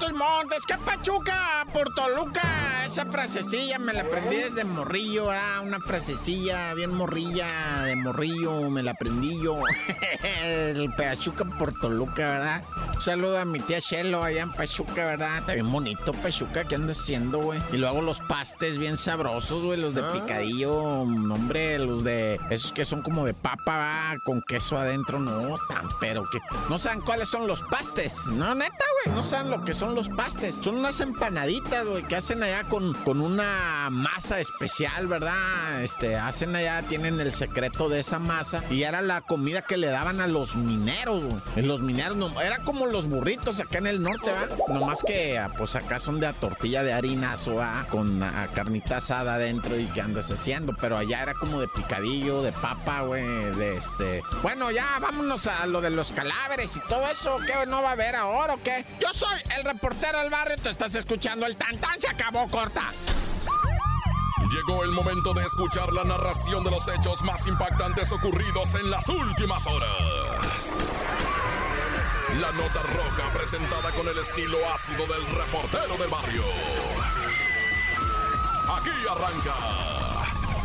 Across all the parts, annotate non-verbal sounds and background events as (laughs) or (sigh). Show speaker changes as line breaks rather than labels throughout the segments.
Montes, Montes, qué pachuca por Toluca. Esa frasecilla me la aprendí desde morrillo, ¿verdad? Una frasecilla bien morrilla de morrillo, me la aprendí yo. (laughs) El Pachuca por Toluca, ¿verdad? Un saludo a mi tía Chelo allá en Pachuca, ¿verdad? Está bien bonito Pachuca, ¿qué anda haciendo, güey? Y luego los pastes bien sabrosos, güey, los de
Ah.
picadillo, hombre, los de esos que son como de papa, ¿verdad? Con queso adentro, no, están, pero que no saben cuáles son los pastes, no, neta, güey, no saben lo que son los pastes. Son unas empanaditas, güey, que hacen allá con, con una masa especial, ¿verdad? Este, hacen allá, tienen el secreto de esa masa y era la comida que le daban a los mineros, güey. Los mineros, no, era como los burritos acá en el norte, ¿verdad? Nomás que, ah, pues acá son de a tortilla de harinazo, ¿verdad? Con ah, carnita asada adentro y que andas haciendo, pero allá era como de picadillo, de papa, güey, de este... Bueno, ya vámonos a lo de los cadáveres y todo eso, ¿qué no va a haber ahora o qué? Yo soy el reportero del barrio, te estás escuchando el tantán, se acabó, corta.
Llegó el momento de escuchar la narración de los hechos más impactantes ocurridos en las últimas horas. La nota roja presentada con el estilo ácido del reportero del barrio. Aquí arranca.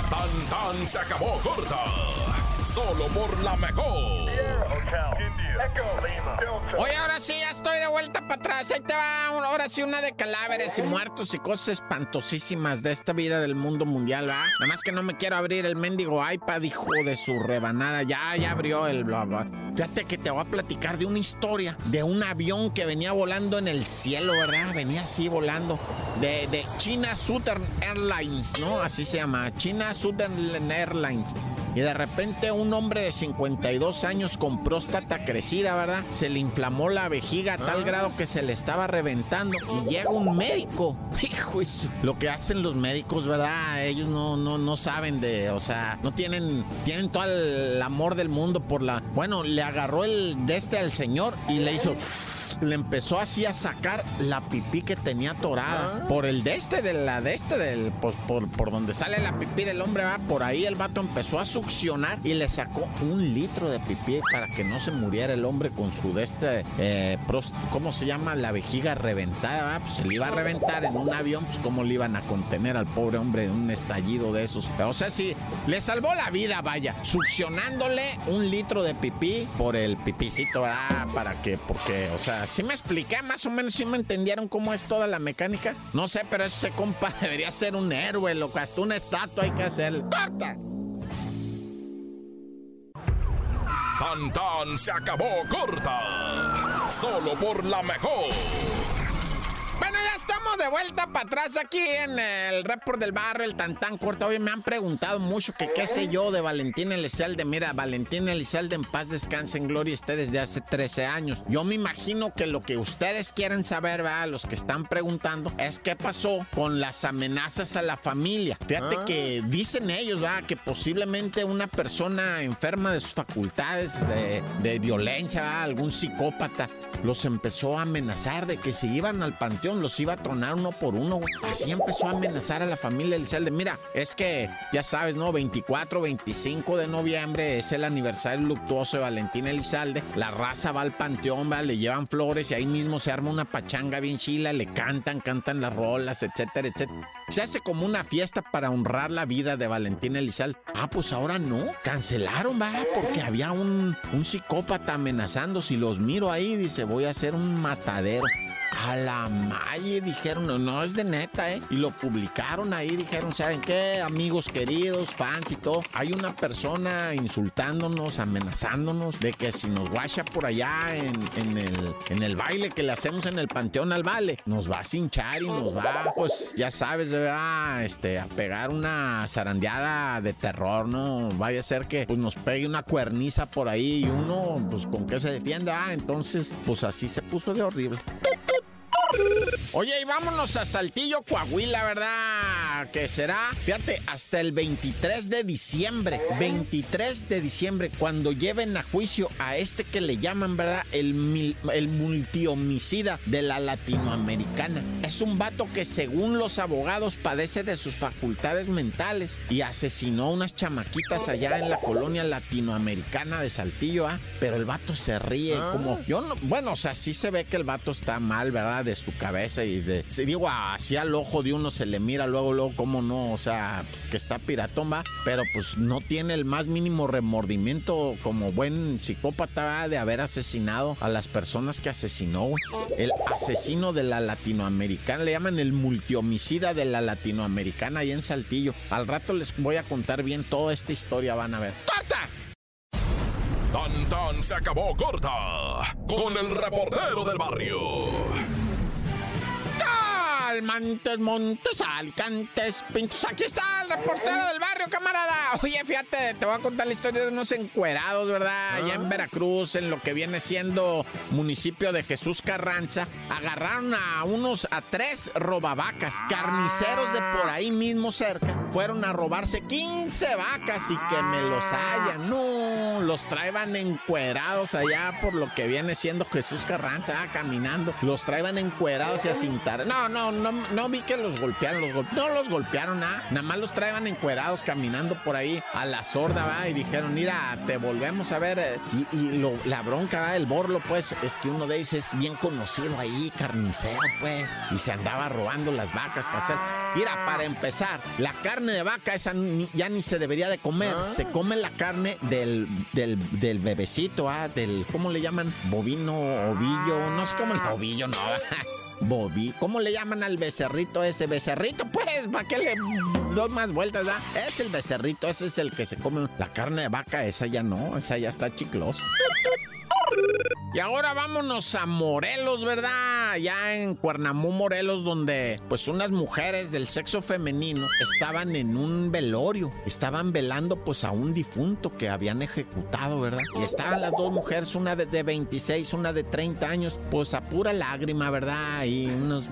Tan tan se acabó corta. Solo por la mejor.
Oye, ahora sí, ya estoy de vuelta para atrás. Ahí te va, ahora sí, una de cadáveres y muertos y cosas espantosísimas de esta vida del mundo mundial, ¿va? Nada más que no me quiero abrir el mendigo iPad, hijo de su rebanada. Ya, ya abrió el bla, bla. Fíjate que te voy a platicar de una historia de un avión que venía volando en el cielo, ¿verdad? Venía así volando. De, de China Southern Airlines, ¿no? Así se llama. China Southern Airlines. Y de repente un hombre de 52 años con próstata crecida, ¿verdad? Se le inflamó la vejiga a tal grado que se le estaba reventando. Y llega un médico. (laughs) Hijo, eso. Lo que hacen los médicos, ¿verdad? Ellos no, no, no saben de, o sea, no tienen, tienen todo el amor del mundo por la... Bueno, le agarró el de este al señor y le hizo... Le empezó así a sacar la pipí que tenía atorada. Por el de este, de la de este, del, pues, por, por donde sale la pipí del hombre, va. Por ahí el vato empezó a succionar y le sacó un litro de pipí para que no se muriera el hombre con su de este, eh, ¿cómo se llama? La vejiga reventada, ¿va? Pues se le iba a reventar en un avión, pues cómo le iban a contener al pobre hombre en un estallido de esos. O sea, sí, le salvó la vida, vaya, succionándole un litro de pipí por el pipicito, ¿verdad? Para que, porque, o sea, si me expliqué más o menos, si me entendieron cómo es toda la mecánica. No sé, pero ese compa (laughs) debería ser un héroe, loco, hasta una estatua hay que hacerle. ¡Corta!
Tan tan se acabó corta. Solo por la mejor.
Bueno, ya estamos de vuelta para atrás aquí en el report del barrio, el tantán corto. Hoy me han preguntado mucho que qué sé yo de Valentín Elizalde. Mira, Valentín Elizalde en paz descanse en gloria esté desde hace 13 años. Yo me imagino que lo que ustedes quieren saber, ¿verdad? Los que están preguntando, es qué pasó con las amenazas a la familia. Fíjate que dicen ellos, ¿verdad? Que posiblemente una persona enferma de sus facultades de, de violencia, ¿verdad? algún psicópata, los empezó a amenazar de que si iban al los iba a tronar uno por uno, güey. Así empezó a amenazar a la familia Elizalde. Mira, es que ya sabes, ¿no? 24, 25 de noviembre es el aniversario luctuoso de Valentín Elizalde. La raza va al panteón, le llevan flores y ahí mismo se arma una pachanga bien chila, le cantan, cantan las rolas, etcétera, etcétera. Se hace como una fiesta para honrar la vida de Valentín Elizalde. Ah, pues ahora no. Cancelaron, va, porque había un, un psicópata amenazando. Si los miro ahí, dice, voy a hacer un matadero. A la malle dijeron, no, no es de neta, ¿eh? Y lo publicaron ahí, dijeron, ¿saben qué? Amigos queridos, fans y todo. Hay una persona insultándonos, amenazándonos de que si nos guacha por allá en, en el, en el baile que le hacemos en el Panteón al Vale, nos va a cinchar y nos va, pues ya sabes, ¿verdad? Este, a pegar una zarandeada de terror, ¿no? Vaya a ser que pues, nos pegue una cuerniza por ahí y uno, pues con qué se defienda. Ah, entonces, pues así se puso de horrible. Oye, y vámonos a Saltillo, Coahuila, ¿verdad? Que será, fíjate, hasta el 23 de diciembre. 23 de diciembre, cuando lleven a juicio a este que le llaman, ¿verdad? El, el multihomicida de la latinoamericana. Es un vato que según los abogados padece de sus facultades mentales y asesinó a unas chamaquitas allá en la colonia latinoamericana de Saltillo, ¿ah? Pero el vato se ríe ah. como... Yo no, bueno, o sea, sí se ve que el vato está mal, ¿verdad? De su cabeza y de... Si digo, así al ojo de uno se le mira luego, luego, cómo no, o sea, que está piratón, va, pero pues no tiene el más mínimo remordimiento como buen psicópata de haber asesinado a las personas que asesinó, El asesino de la latinoamericana, le llaman el multihomicida de la latinoamericana ahí en Saltillo. Al rato les voy a contar bien toda esta historia, van a ver. ¡Corta!
Tan tan se acabó corta con el reportero del barrio.
Almantes, Montes, Alicantes, Pintos. Aquí está el reportero del barrio, camarada. Oye, fíjate, te voy a contar la historia de unos encuerados, ¿verdad? Allá en ah. Veracruz, en lo que viene siendo municipio de Jesús Carranza. Agarraron a unos, a tres robavacas, carniceros de por ahí mismo cerca. Fueron a robarse 15 vacas y que me los hayan. No, los traían encuerados allá por lo que viene siendo Jesús Carranza, ah, caminando. Los traían encuerados y a cintar. No, no, no no, vi que los golpearon, los no los golpearon, nada, nada más los traían encuerados caminando por ahí a la sorda, va, y dijeron, mira, te volvemos a ver. Y, la bronca, va, el borlo, pues, es que uno de ellos es bien conocido ahí, carnicero, pues, y se andaba robando las vacas para hacer. Mira, para empezar, la carne de vaca esa ya ni se debería de comer. Ah. Se come la carne del, del, del bebecito, ¿ah? Del, ¿cómo le llaman? Bovino, ovillo, no sé cómo el ovillo, no. (laughs) Bobby. ¿Cómo le llaman al becerrito ese? Becerrito, pues, ¿para qué le dos más vueltas, da? Es el becerrito, ese es el que se come la carne de vaca, esa ya no, esa ya está chiclosa. Y ahora vámonos a Morelos, ¿verdad? Ya en Cuernamú, Morelos, donde pues unas mujeres del sexo femenino estaban en un velorio, estaban velando pues a un difunto que habían ejecutado, ¿verdad? Y estaban las dos mujeres, una de, 26, una de 30 años, pues a pura lágrima, ¿verdad? Y unos,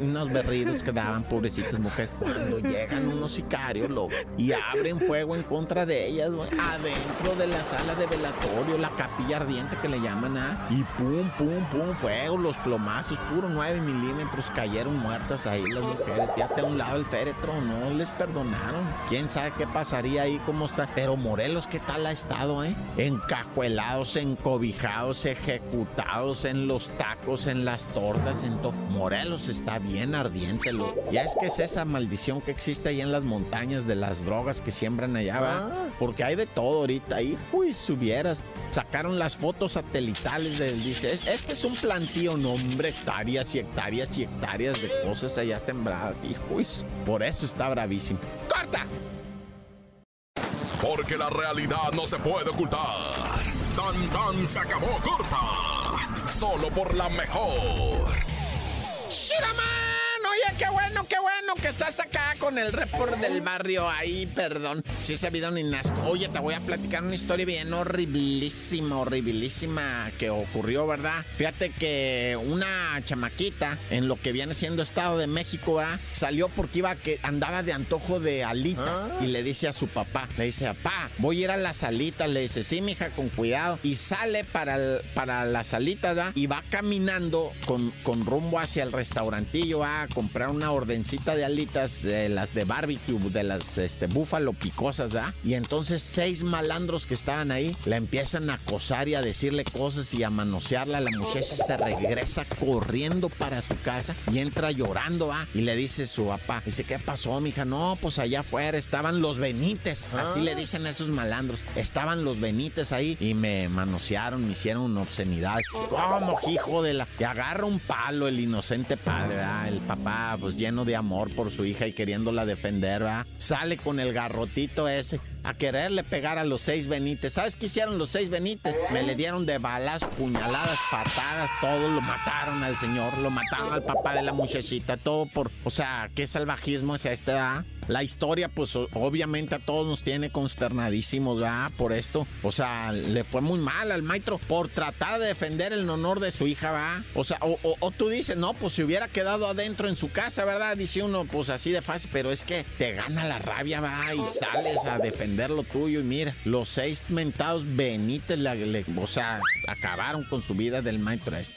unos berridos que daban, pobrecitas mujeres. Cuando llegan unos sicarios, loco, y abren fuego en contra de ellas, güey, adentro de la sala de velatorio, la capilla ardiente que le llaman a... Y pum, pum, pum, fuego, los plomazos, puro 9 milímetros, cayeron muertas ahí las mujeres. Fíjate a un lado el féretro, no les perdonaron. Quién sabe qué pasaría ahí, cómo está. Pero Morelos, ¿qué tal ha estado, eh? Encajuelados, encobijados, ejecutados en los tacos, en las tortas, en todo. Morelos está bien ardiente, lo. Ya es que es esa maldición que existe ahí en las montañas de las drogas que siembran allá, ¿va? Ah. Porque hay de todo ahorita. Ahí, uy, subieras. Sacaron las fotos satelitales dice, este es un plantío, no, hombre, hectáreas y hectáreas y hectáreas de cosas allá sembradas. Hijo, por eso está bravísimo. ¡Corta!
Porque la realidad no se puede ocultar. Tan tan se acabó corta. Solo por la mejor.
¡Shiraman! Oye, qué bueno, qué bueno que estás acá con el report del barrio. Ahí, perdón, si ese video ni nasco. Oye, te voy a platicar una historia bien horribilísima, horribilísima que ocurrió, ¿verdad? Fíjate que una chamaquita en lo que viene siendo Estado de México, ¿verdad? Salió porque iba que andaba de antojo de alitas ah. y le dice a su papá, le dice, papá, voy a ir a las alitas. Le dice, sí, mija, con cuidado. Y sale para, para las alitas, ¿verdad? Y va caminando con, con rumbo hacia el restaurantillo, ¿verdad? comprar una ordencita de alitas de las de barbecue, de las este, búfalo picosas, ¿verdad? Y entonces seis malandros que estaban ahí la empiezan a acosar y a decirle cosas y a manosearla. La muchacha se regresa corriendo para su casa y entra llorando, ¿va? Y le dice su papá, dice, ¿qué pasó, mija? No, pues allá afuera estaban los Benites, así le ah. dicen a esos malandros. Estaban los Benites ahí y me manosearon, me hicieron una obscenidad. ¿Cómo, hijo de la...? Y agarra un palo el inocente padre, ¿verdad? El papá pues lleno de amor por su hija y queriéndola defender, ¿va? Sale con el garrotito ese a quererle pegar a los seis Benítez. ¿Sabes qué hicieron los seis Benítez? Me le dieron de balas, puñaladas, patadas, todo. Lo mataron al señor, lo mataron al papá de la muchachita, todo por. O sea, ¿qué salvajismo es este, ah? La historia, pues obviamente a todos nos tiene consternadísimos, ¿verdad? Por esto. O sea, le fue muy mal al maestro por tratar de defender el honor de su hija, ¿verdad? O sea, o, tú dices, no, pues si hubiera quedado adentro en su casa, ¿verdad? Dice uno, pues así de fácil, pero es que te gana la rabia, va, y sales a defender lo tuyo. Y mira, los seis mentados Benítez, o sea, acabaron con su vida del maestro este.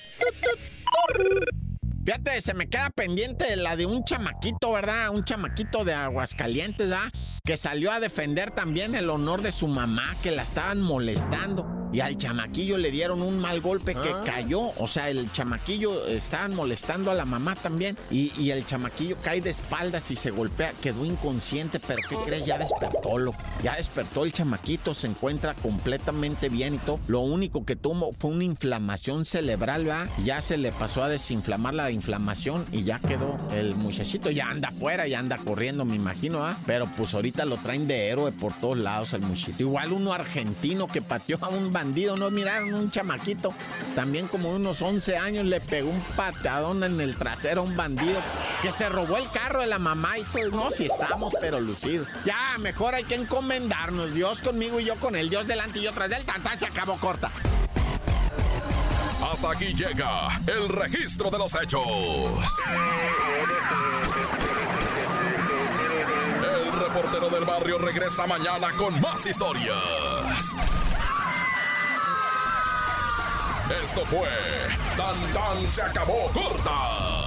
Fíjate, se me queda pendiente la de un chamaquito, ¿verdad? Un chamaquito de Aguascalientes, ¿verdad? Que salió a defender también el honor de su mamá, que la estaban molestando. Y al chamaquillo le dieron un mal golpe que ah. cayó. O sea, el chamaquillo estaban molestando a la mamá también. Y, el chamaquillo cae de espaldas y se golpea. Quedó inconsciente, pero ¿qué crees? Ya despertó, lo. Ya despertó el chamaquito, se encuentra completamente bien y todo. Lo único que tuvo fue una inflamación cerebral, ¿va? Ya se le pasó a desinflamar la inflamación y ya quedó el muchachito. Ya anda afuera, ya anda corriendo, me imagino, ¿ah? Pero pues ahorita lo traen de héroe por todos lados el muchachito. Igual uno argentino que pateó a un bandido, ¿no? Miraron un chamaquito, también como unos 11 años, le pegó un patadón en el trasero a un bandido que se robó el carro de la mamá y pues no, si estamos pero lucidos. Ya, mejor hay que encomendarnos, Dios conmigo y yo con él, Dios delante y yo tras él, tanto se acabó corta.
Hasta aquí llega el registro de los hechos. El reportero del barrio regresa mañana con más historias. Esto fue Tan Tan se acabó corta